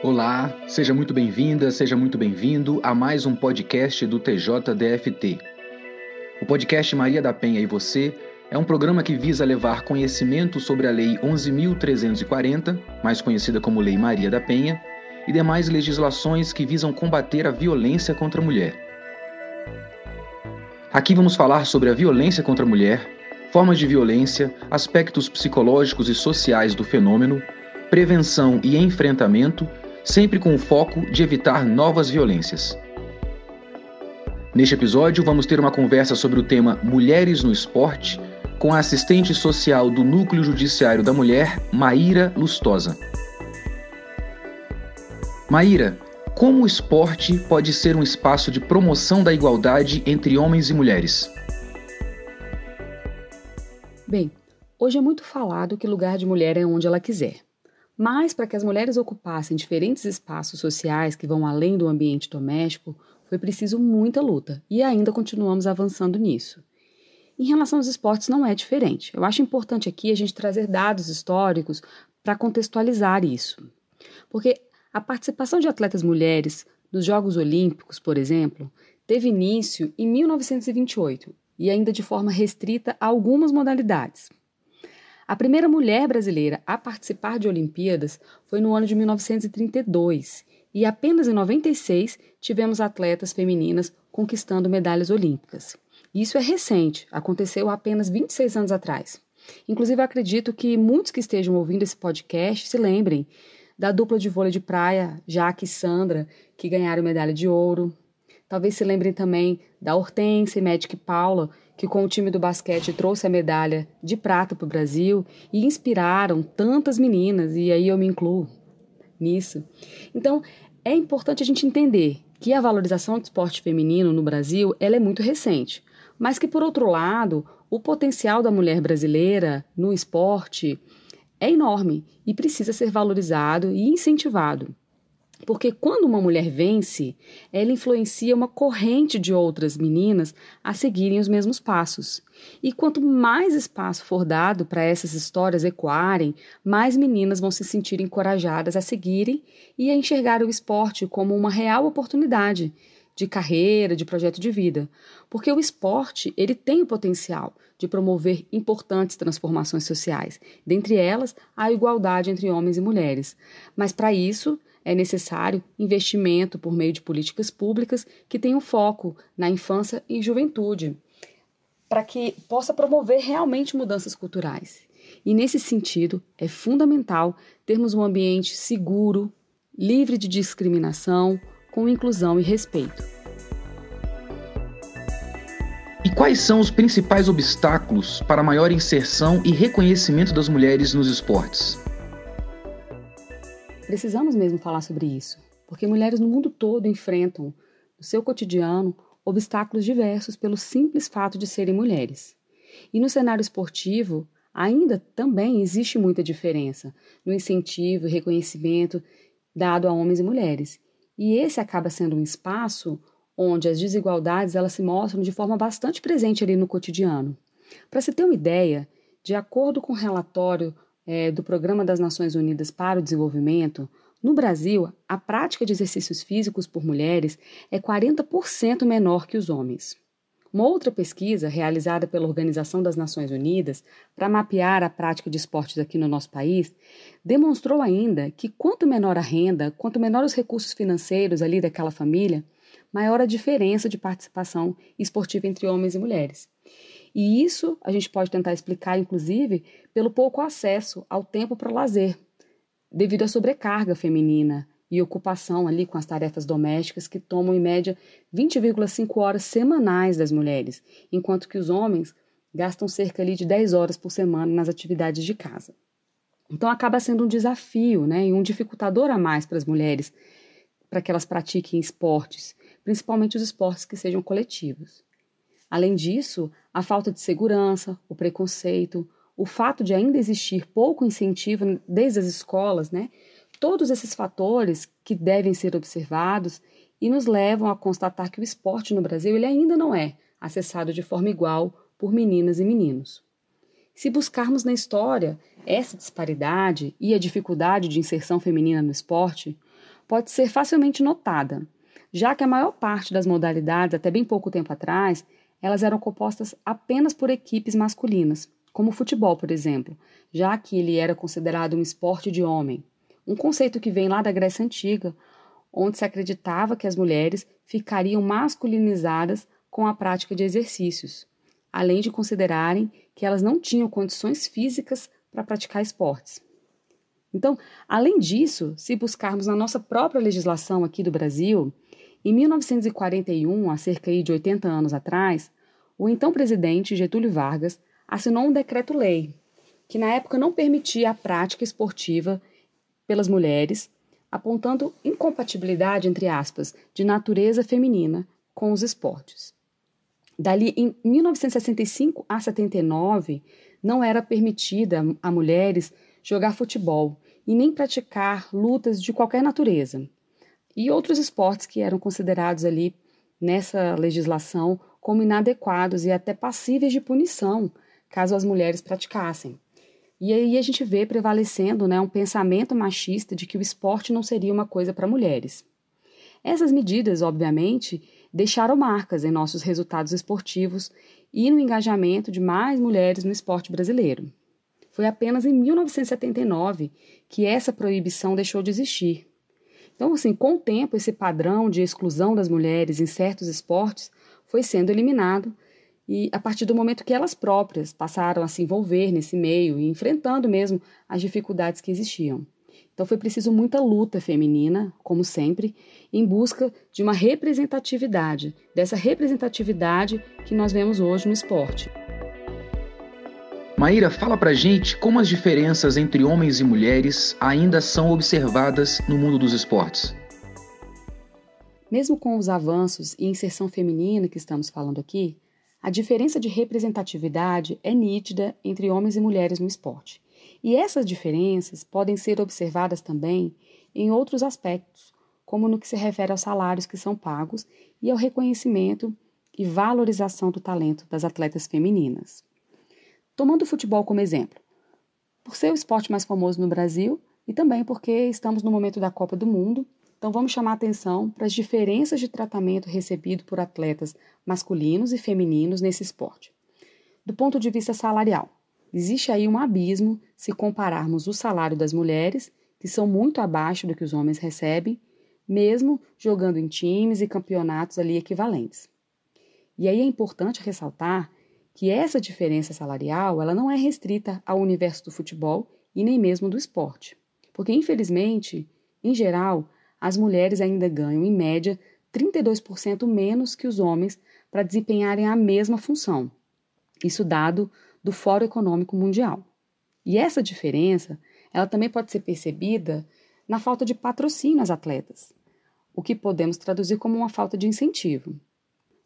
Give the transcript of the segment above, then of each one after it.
Olá, seja muito bem-vinda, seja muito bem-vindo a mais um podcast do TJDFT. O podcast Maria da Penha e Você é um programa que visa levar conhecimento sobre a Lei 11.340, mais conhecida como Lei Maria da Penha, e demais legislações que visam combater a violência contra a mulher. Aqui vamos falar sobre a violência contra a mulher, formas de violência, aspectos psicológicos e sociais do fenômeno, prevenção e enfrentamento, sempre com o foco de evitar novas violências. Neste episódio, vamos ter uma conversa sobre o tema Mulheres no Esporte com a assistente social do Núcleo Judiciário da Mulher, Maíra Lustosa. Maíra, como o esporte pode ser um espaço de promoção da igualdade entre homens e mulheres? Bem, hoje é muito falado que lugar de mulher é onde ela quiser. Mas para que as mulheres ocupassem diferentes espaços sociais que vão além do ambiente doméstico, foi preciso muita luta e ainda continuamos avançando nisso. Em relação aos esportes, não é diferente. Eu acho importante aqui a gente trazer dados históricos para contextualizar isso. Porque a participação de atletas mulheres nos Jogos Olímpicos, por exemplo, teve início em 1928 e ainda de forma restrita a algumas modalidades. A primeira mulher brasileira a participar de Olimpíadas foi no ano de 1932 e apenas em 96 tivemos atletas femininas conquistando medalhas olímpicas. Isso é recente, aconteceu apenas 26 anos atrás. Inclusive, acredito que muitos que estejam ouvindo esse podcast se lembrem da dupla de vôlei de praia, Jaque e Sandra, que ganharam medalha de ouro. Talvez se lembrem também da Hortência Magic Paula, que com o time do basquete trouxe a medalha de prata para o Brasil e inspiraram tantas meninas, e aí eu me incluo nisso. Então, é importante a gente entender que a valorização do esporte feminino no Brasil ela é muito recente mas que, por outro lado, o potencial da mulher brasileira no esporte é enorme e precisa ser valorizado e incentivado. Porque quando uma mulher vence, ela influencia uma corrente de outras meninas a seguirem os mesmos passos. E quanto mais espaço for dado para essas histórias ecoarem, mais meninas vão se sentir encorajadas a seguirem e a enxergar o esporte como uma real oportunidade de carreira, de projeto de vida, porque o esporte ele tem o potencial de promover importantes transformações sociais, dentre elas a igualdade entre homens e mulheres. Mas para isso é necessário investimento por meio de políticas públicas que tenham foco na infância e juventude, para que possa promover realmente mudanças culturais. E nesse sentido, é fundamental termos um ambiente seguro, livre de discriminação, com inclusão e respeito. E quais são os principais obstáculos para a maior inserção e reconhecimento das mulheres nos esportes? Precisamos mesmo falar sobre isso, porque mulheres no mundo todo enfrentam, no seu cotidiano, obstáculos diversos pelo simples fato de serem mulheres. E no cenário esportivo, ainda também existe muita diferença no incentivo e reconhecimento dado a homens e mulheres. E esse acaba sendo um espaço onde as desigualdades elas se mostram de forma bastante presente ali no cotidiano. Para se ter uma ideia, de acordo com o relatório é, do Programa das Nações Unidas para o Desenvolvimento, no Brasil, a prática de exercícios físicos por mulheres é 40% menor que os homens. Uma outra pesquisa, realizada pela Organização das Nações Unidas para mapear a prática de esportes aqui no nosso país, demonstrou ainda que quanto menor a renda, quanto menor os recursos financeiros ali daquela família, maior a diferença de participação esportiva entre homens e mulheres. E isso a gente pode tentar explicar, inclusive, pelo pouco acesso ao tempo para lazer, devido à sobrecarga feminina e ocupação ali com as tarefas domésticas que tomam em média 20,5 horas semanais das mulheres, enquanto que os homens gastam cerca ali de 10 horas por semana nas atividades de casa. Então acaba sendo um desafio, né, e um dificultador a mais para as mulheres para que elas pratiquem esportes, principalmente os esportes que sejam coletivos. Além disso, a falta de segurança, o preconceito, o fato de ainda existir pouco incentivo desde as escolas, né, Todos esses fatores que devem ser observados e nos levam a constatar que o esporte no Brasil ele ainda não é acessado de forma igual por meninas e meninos. Se buscarmos na história essa disparidade e a dificuldade de inserção feminina no esporte, pode ser facilmente notada, já que a maior parte das modalidades, até bem pouco tempo atrás, elas eram compostas apenas por equipes masculinas, como o futebol, por exemplo, já que ele era considerado um esporte de homem. Um conceito que vem lá da Grécia Antiga, onde se acreditava que as mulheres ficariam masculinizadas com a prática de exercícios, além de considerarem que elas não tinham condições físicas para praticar esportes. Então, além disso, se buscarmos na nossa própria legislação aqui do Brasil, em 1941, há cerca de 80 anos atrás, o então presidente Getúlio Vargas assinou um decreto-lei que na época não permitia a prática esportiva pelas mulheres, apontando incompatibilidade entre aspas de natureza feminina com os esportes. Dali em 1965 a 79 não era permitida a mulheres jogar futebol e nem praticar lutas de qualquer natureza. E outros esportes que eram considerados ali nessa legislação como inadequados e até passíveis de punição caso as mulheres praticassem. E aí a gente vê prevalecendo né, um pensamento machista de que o esporte não seria uma coisa para mulheres. Essas medidas, obviamente, deixaram marcas em nossos resultados esportivos e no engajamento de mais mulheres no esporte brasileiro. Foi apenas em 1979 que essa proibição deixou de existir. Então, assim, com o tempo, esse padrão de exclusão das mulheres em certos esportes foi sendo eliminado e a partir do momento que elas próprias passaram a se envolver nesse meio e enfrentando mesmo as dificuldades que existiam. Então foi preciso muita luta feminina, como sempre, em busca de uma representatividade, dessa representatividade que nós vemos hoje no esporte. Maíra, fala pra gente como as diferenças entre homens e mulheres ainda são observadas no mundo dos esportes. Mesmo com os avanços e inserção feminina que estamos falando aqui, a diferença de representatividade é nítida entre homens e mulheres no esporte. E essas diferenças podem ser observadas também em outros aspectos, como no que se refere aos salários que são pagos e ao reconhecimento e valorização do talento das atletas femininas. Tomando o futebol como exemplo, por ser o esporte mais famoso no Brasil e também porque estamos no momento da Copa do Mundo, então vamos chamar atenção para as diferenças de tratamento recebido por atletas masculinos e femininos nesse esporte. Do ponto de vista salarial, existe aí um abismo se compararmos o salário das mulheres, que são muito abaixo do que os homens recebem, mesmo jogando em times e campeonatos ali equivalentes. E aí é importante ressaltar que essa diferença salarial ela não é restrita ao universo do futebol e nem mesmo do esporte. Porque, infelizmente, em geral, as mulheres ainda ganham, em média, 32% menos que os homens para desempenharem a mesma função. Isso dado do Fórum Econômico Mundial. E essa diferença, ela também pode ser percebida na falta de patrocínio às atletas, o que podemos traduzir como uma falta de incentivo.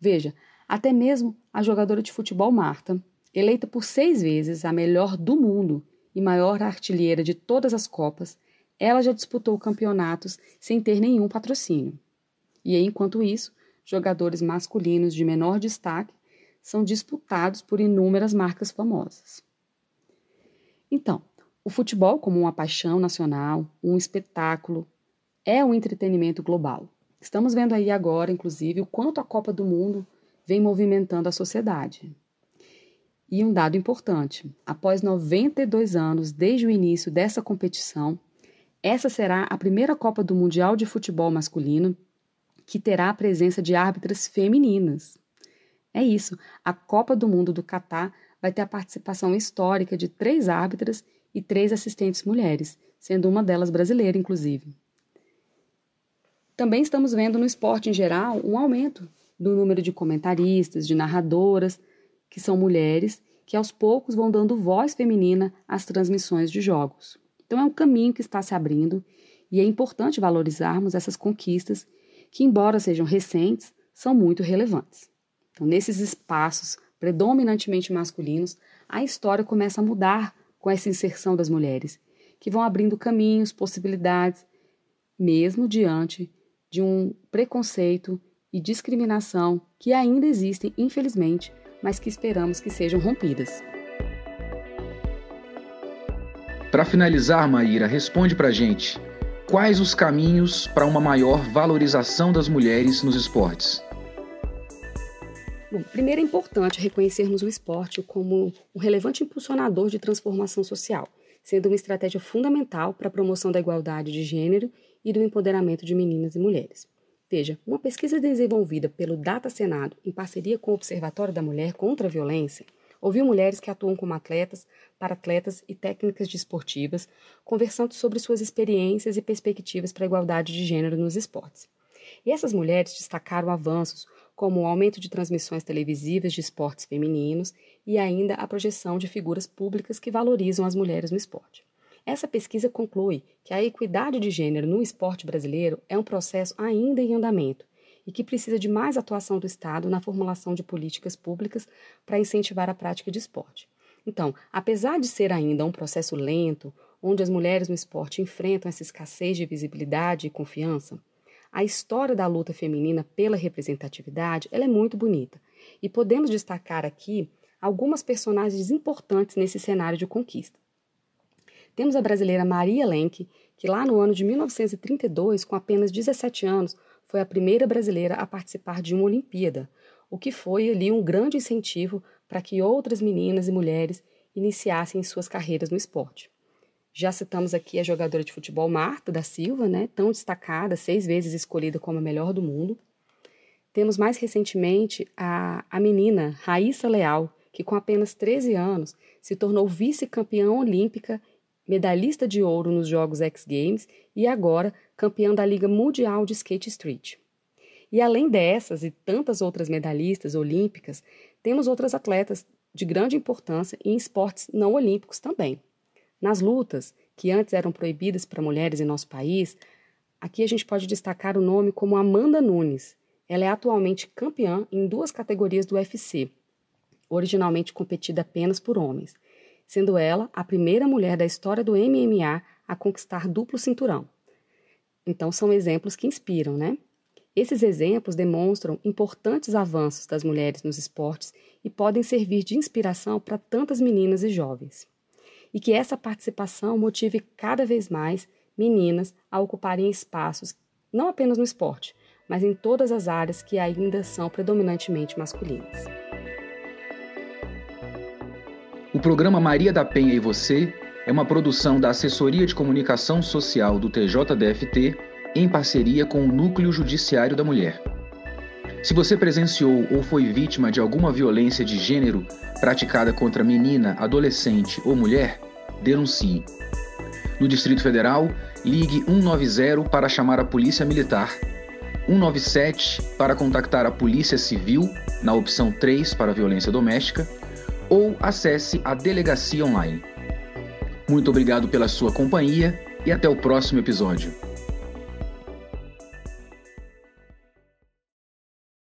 Veja, até mesmo a jogadora de futebol Marta, eleita por seis vezes a melhor do mundo e maior artilheira de todas as Copas, ela já disputou campeonatos sem ter nenhum patrocínio. E enquanto isso, jogadores masculinos de menor destaque são disputados por inúmeras marcas famosas. Então, o futebol, como uma paixão nacional, um espetáculo, é um entretenimento global. Estamos vendo aí agora, inclusive, o quanto a Copa do Mundo vem movimentando a sociedade. E um dado importante: após 92 anos desde o início dessa competição, essa será a primeira Copa do Mundial de Futebol Masculino que terá a presença de árbitras femininas. É isso, a Copa do Mundo do Catar vai ter a participação histórica de três árbitras e três assistentes mulheres, sendo uma delas brasileira, inclusive. Também estamos vendo no esporte em geral um aumento do número de comentaristas, de narradoras, que são mulheres, que aos poucos vão dando voz feminina às transmissões de jogos. Então é um caminho que está se abrindo e é importante valorizarmos essas conquistas que, embora sejam recentes, são muito relevantes. Então, nesses espaços predominantemente masculinos, a história começa a mudar com essa inserção das mulheres, que vão abrindo caminhos, possibilidades, mesmo diante de um preconceito e discriminação que ainda existem, infelizmente, mas que esperamos que sejam rompidas. Para finalizar, Maíra, responde para gente. quais os caminhos para uma maior valorização das mulheres nos esportes? Bom, primeiro é importante reconhecermos o esporte como um relevante impulsionador de transformação social, sendo uma estratégia fundamental para a promoção da igualdade de gênero e do empoderamento de meninas e mulheres. Veja, uma pesquisa desenvolvida pelo Data Senado em parceria com o Observatório da Mulher contra a Violência ouviu mulheres que atuam como atletas, para-atletas e técnicas desportivas, conversando sobre suas experiências e perspectivas para a igualdade de gênero nos esportes. E essas mulheres destacaram avanços como o aumento de transmissões televisivas de esportes femininos e ainda a projeção de figuras públicas que valorizam as mulheres no esporte. Essa pesquisa conclui que a equidade de gênero no esporte brasileiro é um processo ainda em andamento e que precisa de mais atuação do Estado na formulação de políticas públicas para incentivar a prática de esporte. Então, apesar de ser ainda um processo lento, onde as mulheres no esporte enfrentam essa escassez de visibilidade e confiança, a história da luta feminina pela representatividade ela é muito bonita e podemos destacar aqui algumas personagens importantes nesse cenário de conquista. Temos a brasileira Maria Lenk, que lá no ano de 1932, com apenas 17 anos, foi a primeira brasileira a participar de uma Olimpíada, o que foi ali um grande incentivo para que outras meninas e mulheres iniciassem suas carreiras no esporte. Já citamos aqui a jogadora de futebol Marta da Silva, né, tão destacada, seis vezes escolhida como a melhor do mundo. Temos mais recentemente a, a menina Raíssa Leal, que com apenas 13 anos se tornou vice-campeã olímpica, medalhista de ouro nos Jogos X Games e agora campeã da Liga Mundial de Skate Street. E além dessas e tantas outras medalhistas olímpicas, temos outras atletas de grande importância em esportes não olímpicos também. Nas lutas, que antes eram proibidas para mulheres em nosso país, aqui a gente pode destacar o nome como Amanda Nunes. Ela é atualmente campeã em duas categorias do UFC, originalmente competida apenas por homens, sendo ela a primeira mulher da história do MMA a conquistar duplo cinturão. Então são exemplos que inspiram, né? Esses exemplos demonstram importantes avanços das mulheres nos esportes e podem servir de inspiração para tantas meninas e jovens e que essa participação motive cada vez mais meninas a ocuparem espaços não apenas no esporte, mas em todas as áreas que ainda são predominantemente masculinas. O programa Maria da Penha e Você é uma produção da Assessoria de Comunicação Social do TJDFT em parceria com o Núcleo Judiciário da Mulher. Se você presenciou ou foi vítima de alguma violência de gênero praticada contra menina, adolescente ou mulher, denuncie. No Distrito Federal, ligue 190 para chamar a Polícia Militar, 197 para contactar a Polícia Civil, na opção 3 para violência doméstica, ou acesse a delegacia online. Muito obrigado pela sua companhia e até o próximo episódio.